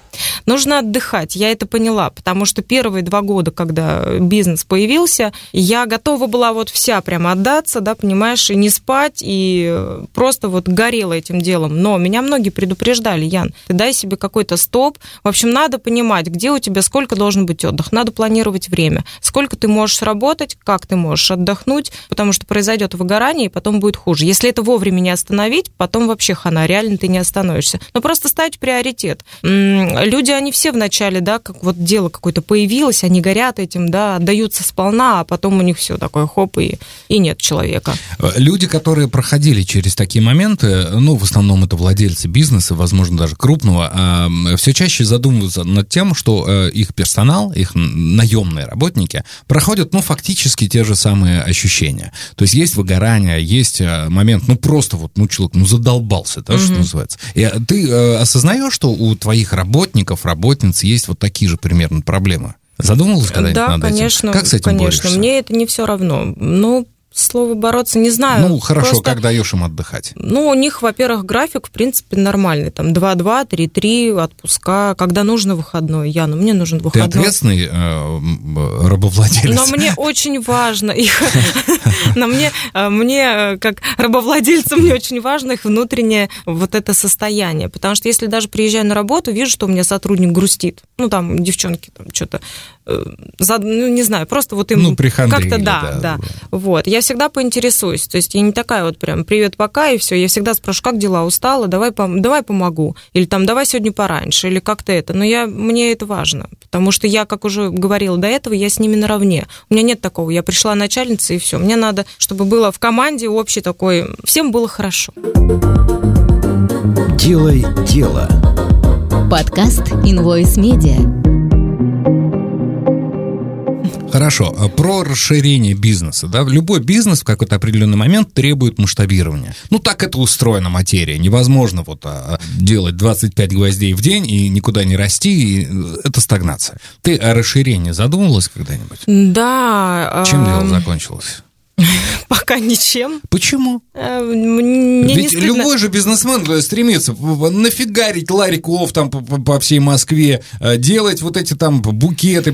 Speaker 3: Нужно отдыхать, я это поняла, потому что первые два года, когда бизнес появился, я готова была вот вся прямо отдаться, да, понимаешь, и не спать, и просто вот горела этим делом. Но меня многие предупреждали, Ян, ты дай себе какой-то стоп. В общем, надо понимать, где у тебя сколько должен быть отдых. Надо планировать время. Сколько ты можешь работать, как ты можешь отдохнуть, потому что произойдет выгорание, и потом будет хуже. Если это вовремя не остановить, потом вообще хана, реально ты не остановишься. Но просто ставить приоритет люди, они все вначале, да, как вот дело какое-то появилось, они горят этим, да, отдаются сполна, а потом у них все такое хоп, и, и нет человека.
Speaker 4: Люди, которые проходили через такие моменты, ну, в основном это владельцы бизнеса, возможно, даже крупного, а, все чаще задумываются над тем, что э, их персонал, их наемные работники проходят, ну, фактически те же самые ощущения. То есть есть выгорание, есть э, момент, ну, просто вот, ну, человек, ну, задолбался, да, угу. что называется. И э, ты осознаешь, что у твоих работников, работниц есть вот такие же примерно проблемы? Задумывалась когда-нибудь
Speaker 3: да,
Speaker 4: над
Speaker 3: конечно,
Speaker 4: этим? Как с этим
Speaker 3: конечно.
Speaker 4: борешься?
Speaker 3: Мне это не все равно. Ну, слово бороться, не знаю.
Speaker 4: Ну, хорошо, просто, как даешь им отдыхать?
Speaker 3: Ну, у них, во-первых, график, в принципе, нормальный. Там 2-2, 3-3, отпуска. Когда нужно выходной. Яна, мне нужен выходной.
Speaker 4: Ты ответственный э, рабовладелец?
Speaker 3: Но мне очень важно их... Но мне, э, мне, э, как рабовладельцу, мне очень важно их внутреннее вот это состояние. Потому что если даже приезжаю на работу, вижу, что у меня сотрудник грустит. Ну, там, девчонки там что-то Э, ну, не знаю, просто вот им
Speaker 4: ну, как-то,
Speaker 3: да, да, да. Вот, я всегда поинтересуюсь, то есть я не такая вот прям, привет, пока, и все, я всегда спрашиваю, как дела, устала, давай, пом- давай помогу, или там, давай сегодня пораньше, или как-то это, но я, мне это важно, потому что я, как уже говорила до этого, я с ними наравне, у меня нет такого, я пришла начальница, и все, мне надо, чтобы было в команде общий такой, всем было хорошо.
Speaker 2: Делай дело. Подкаст Invoice Media.
Speaker 4: Хорошо, а про расширение бизнеса. Да? Любой бизнес в какой-то определенный момент требует масштабирования. Ну, так это устроена материя. Невозможно вот а, делать 25 гвоздей в день и никуда не расти. И это стагнация. Ты о расширении задумывалась когда-нибудь?
Speaker 3: Да.
Speaker 4: Чем дело закончилось?
Speaker 3: Пока ничем.
Speaker 4: Почему?
Speaker 3: Э, мне
Speaker 4: Ведь любой же бизнесмен стремится нафигарить ларьков там по, по всей Москве, э, делать вот эти там букеты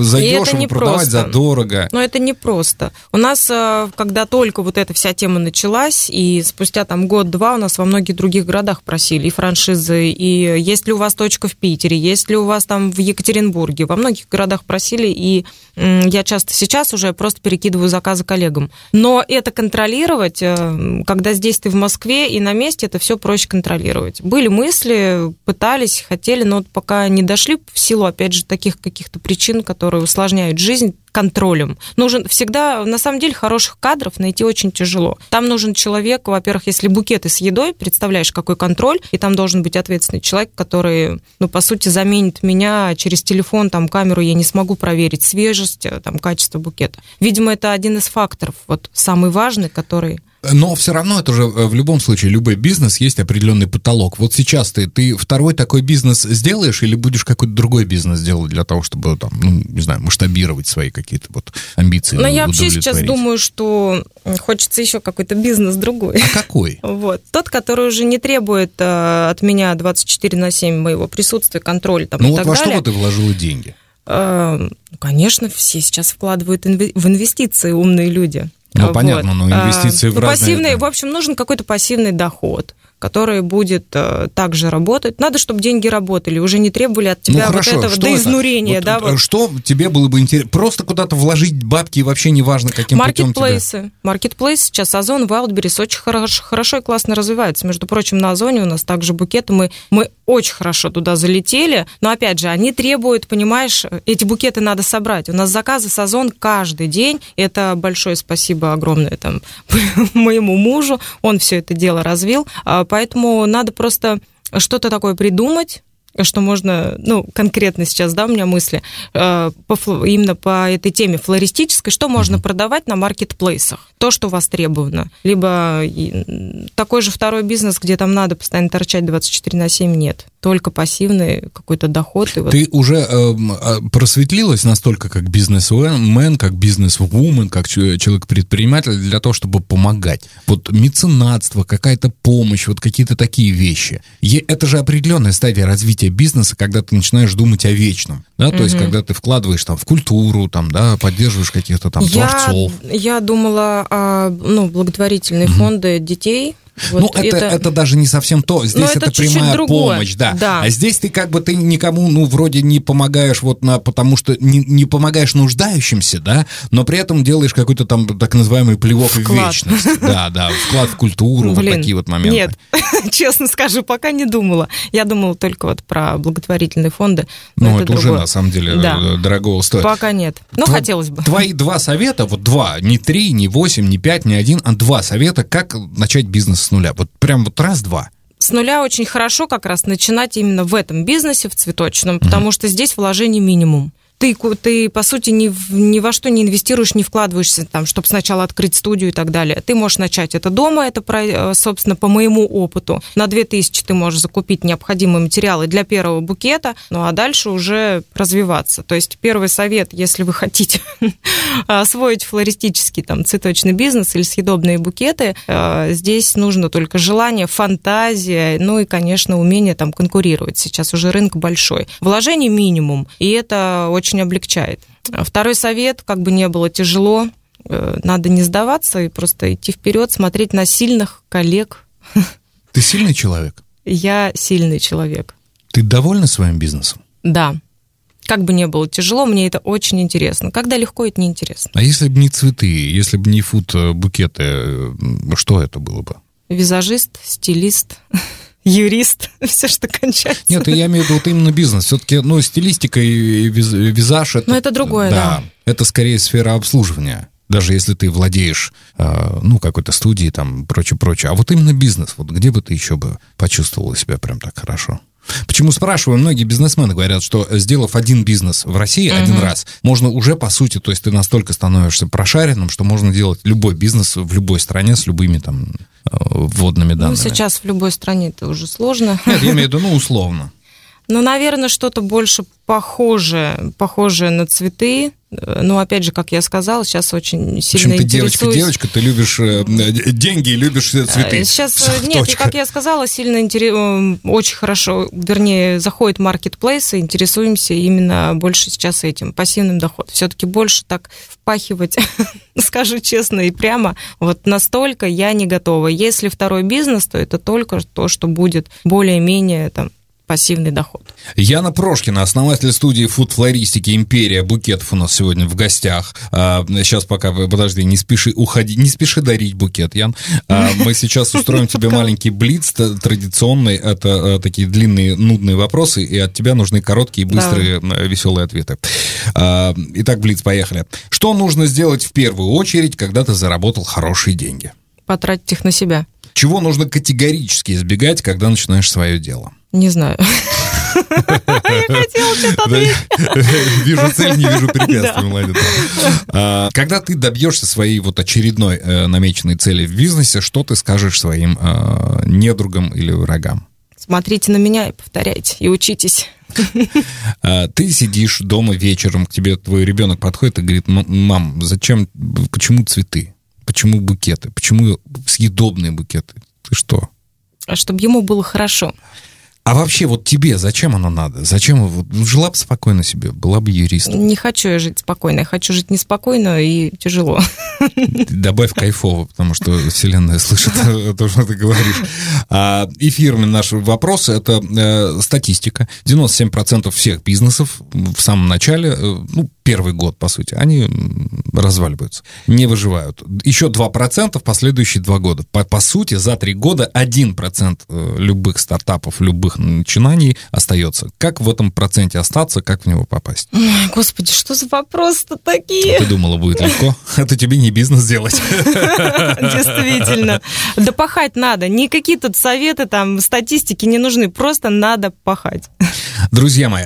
Speaker 4: задешево, продавать за дорого.
Speaker 3: Но это не просто. У нас, э, когда только вот эта вся тема началась, и спустя там год-два у нас во многих других городах просили и франшизы, и есть ли у вас точка в Питере, есть ли у вас там в Екатеринбурге, во многих городах просили, и я часто сейчас уже просто перекидываю заказы коллегам. Но это контролировать, э, когда здесь ты в Москве и на месте, это все проще контролировать. Были мысли, пытались, хотели, но пока не дошли в силу, опять же, таких каких-то причин, которые усложняют жизнь, контролем. Нужен всегда, на самом деле, хороших кадров найти очень тяжело. Там нужен человек, во-первых, если букеты с едой, представляешь, какой контроль, и там должен быть ответственный человек, который, ну, по сути, заменит меня через телефон, там, камеру, я не смогу проверить свежесть, э, там, качество букета. Видимо, это один из факторов, вот, самый важный, который
Speaker 4: но все равно это же э, в любом случае, любой бизнес есть определенный потолок. Вот сейчас ты, ты второй такой бизнес сделаешь или будешь какой-то другой бизнес делать для того, чтобы там, ну, не знаю, масштабировать свои какие-то вот амбиции?
Speaker 3: Но я вообще сейчас думаю, что хочется еще какой-то бизнес другой.
Speaker 4: А какой?
Speaker 3: Вот. Тот, который уже не требует э, от меня 24 на 7 моего присутствия, контроля там
Speaker 4: ну
Speaker 3: и
Speaker 4: вот
Speaker 3: так
Speaker 4: во
Speaker 3: далее.
Speaker 4: что бы ты вложила деньги?
Speaker 3: Э, ну, конечно, все сейчас вкладывают в инвестиции умные люди.
Speaker 4: Ну, вот. понятно, но инвестиции а, в ну, разные...
Speaker 3: Пассивный, в общем, нужен какой-то пассивный доход который будет э, также работать. Надо, чтобы деньги работали, уже не требовали от тебя ну, хорошо, вот этого до изнурения. Вот, да,
Speaker 4: вот. Что тебе было бы интересно? Просто куда-то вложить бабки, и вообще неважно, каким путем
Speaker 3: тебе... Маркетплейс сейчас, Озон, Wildberries очень хорошо, хорошо и классно развиваются. Между прочим, на Озоне у нас также букеты, мы, мы очень хорошо туда залетели, но, опять же, они требуют, понимаешь, эти букеты надо собрать. У нас заказы с Озон каждый день, это большое спасибо огромное там моему мужу, он все это дело развил, а, Поэтому надо просто что-то такое придумать, что можно, ну, конкретно сейчас, да, у меня мысли, э, по, именно по этой теме флористической, что можно продавать на маркетплейсах, то, что востребовано. Либо такой же второй бизнес, где там надо постоянно торчать 24 на 7, нет только пассивный какой-то доход. И
Speaker 4: вот... Ты уже э, просветлилась настолько как бизнесмен, как бизнес-вумен, как человек-предприниматель для того, чтобы помогать. Вот меценатство, какая-то помощь, вот какие-то такие вещи. Это же определенная стадия развития бизнеса, когда ты начинаешь думать о вечном. Да? То угу. есть, когда ты вкладываешь там в культуру, там, да, поддерживаешь каких-то там я, творцов.
Speaker 3: Я думала о ну, благотворительные угу. фонды детей,
Speaker 4: вот ну, это, это, это даже не совсем то. Здесь это, это прямая другое. помощь, да. да. А здесь ты как бы ты никому, ну, вроде не помогаешь, вот на, потому что не, не помогаешь нуждающимся, да, но при этом делаешь какой-то там так называемый плевок вклад. в вечность. Да, да, вклад в культуру, Блин, вот такие вот моменты.
Speaker 3: Нет, честно скажу, пока не думала. Я думала только вот про благотворительные фонды.
Speaker 4: Ну, это, это уже на самом деле да. Э, дорогого стоит.
Speaker 3: Пока нет. Тво- хотелось бы.
Speaker 4: Твои два совета, вот два, не три, не восемь, не пять, не один, а два совета, как начать бизнес с нуля. Вот прям вот раз-два.
Speaker 3: С нуля очень хорошо как раз начинать именно в этом бизнесе, в цветочном, потому что здесь вложений минимум. Ты, ты по сути, ни, ни во что не инвестируешь, не вкладываешься, там, чтобы сначала открыть студию и так далее. Ты можешь начать это дома, это, э, собственно, по моему опыту. На 2000 ты можешь закупить необходимые материалы для первого букета, ну а дальше уже развиваться. То есть первый совет, если вы хотите освоить флористический там цветочный бизнес или съедобные букеты, э, здесь нужно только желание, фантазия, ну и, конечно, умение там конкурировать. Сейчас уже рынок большой. Вложений минимум, и это очень облегчает. Второй совет, как бы не было тяжело, э, надо не сдаваться и просто идти вперед, смотреть на сильных коллег.
Speaker 4: Ты сильный человек?
Speaker 3: Я сильный человек.
Speaker 4: Ты довольна своим бизнесом?
Speaker 3: Да. Как бы не было тяжело, мне это очень интересно. Когда легко, это неинтересно.
Speaker 4: А если бы не цветы, если бы не фуд-букеты, э, что это было бы?
Speaker 3: Визажист, стилист, юрист, все, что кончается.
Speaker 4: Нет, я имею в виду вот именно бизнес. Все-таки, ну, стилистика и визаж... Это,
Speaker 3: ну, это другое, да. Да,
Speaker 4: это скорее сфера обслуживания даже если ты владеешь, э, ну, какой-то студией, там, прочее-прочее. А вот именно бизнес, вот где бы ты еще бы почувствовала себя прям так хорошо? Почему спрашиваю? Многие бизнесмены говорят, что сделав один бизнес в России угу. один раз, можно уже, по сути, то есть ты настолько становишься прошаренным, что можно делать любой бизнес в любой стране с любыми там э, вводными данными.
Speaker 3: Ну, сейчас в любой стране это уже сложно.
Speaker 4: Нет, я имею в виду, ну, условно.
Speaker 3: Ну, наверное, что-то больше похожее, похожее на цветы. Ну, опять же, как я сказала, сейчас очень сильно
Speaker 4: Почему ты девочка, девочка, ты любишь э, деньги и любишь цветы.
Speaker 3: Сейчас, э, нет, и как я сказала, сильно интерес, э, очень хорошо, вернее, заходит маркетплейс, и интересуемся именно больше сейчас этим, пассивным доходом. Все-таки больше так впахивать, скажу честно и прямо, вот настолько я не готова. Если второй бизнес, то это только то, что будет более-менее там пассивный доход.
Speaker 4: Яна Прошкина, основатель студии фуд-флористики «Империя букетов» у нас сегодня в гостях. Сейчас а, пока, подожди, не спеши уходи, не спеши дарить букет, Ян. А, мы сейчас устроим тебе маленький блиц традиционный. Это э, такие длинные, нудные вопросы, и от тебя нужны короткие, быстрые, да. веселые ответы. А, итак, блиц, поехали. Что нужно сделать в первую очередь, когда ты заработал хорошие деньги?
Speaker 3: Потратить их на себя.
Speaker 4: Чего нужно категорически избегать, когда начинаешь свое дело?
Speaker 3: Не знаю. Что-то ответить.
Speaker 4: Вижу цель, не вижу препятствий, молодец. А, когда ты добьешься своей вот очередной э, намеченной цели в бизнесе, что ты скажешь своим э, недругам или врагам?
Speaker 3: Смотрите на меня и повторяйте, и учитесь.
Speaker 4: А, ты сидишь дома вечером, к тебе твой ребенок подходит и говорит, мам, зачем, почему цветы? Почему букеты? Почему съедобные букеты? Ты что?
Speaker 3: А чтобы ему было хорошо.
Speaker 4: А вообще, вот тебе зачем оно надо? Зачем? Вот, жила бы спокойно себе, была бы юристом.
Speaker 3: Не хочу я жить спокойно, я хочу жить неспокойно и тяжело.
Speaker 4: Добавь кайфово, потому что вселенная слышит то, что ты говоришь. А, и фирменный наш вопрос – это э, статистика. 97% всех бизнесов в самом начале, э, ну, первый год, по сути, они разваливаются, не выживают. Еще 2% в последующие два года. По, по сути, за три года 1% э, любых стартапов, любых начинаний остается. Как в этом проценте остаться, как в него попасть?
Speaker 3: Ой, господи, что за вопросы-то такие?
Speaker 4: Ты думала, будет легко? Это тебе не бизнес делать.
Speaker 3: Действительно. Да пахать надо. Никакие тут советы, там, статистики не нужны. Просто надо пахать.
Speaker 4: Друзья мои,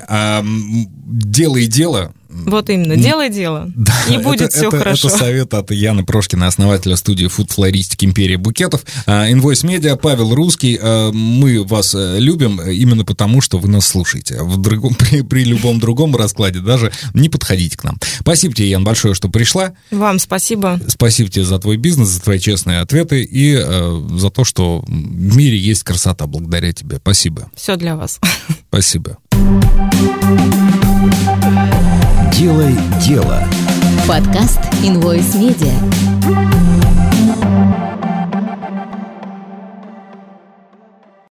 Speaker 4: делай дело,
Speaker 3: вот именно, делай дело, да, и будет это, все
Speaker 4: это,
Speaker 3: хорошо.
Speaker 4: Это совет от Яны Прошкина, основателя студии Food Флористики Империи Букетов. Инвойс а, Медиа, Павел Русский. А, мы вас э, любим именно потому, что вы нас слушаете. В другом, при, при любом другом раскладе даже не подходите к нам. Спасибо тебе, Ян, большое, что пришла.
Speaker 3: Вам спасибо.
Speaker 4: Спасибо тебе за твой бизнес, за твои честные ответы и э, за то, что в мире есть красота благодаря тебе. Спасибо.
Speaker 3: Все для вас.
Speaker 4: Спасибо.
Speaker 2: «Делай дело». Подкаст Invoice Media.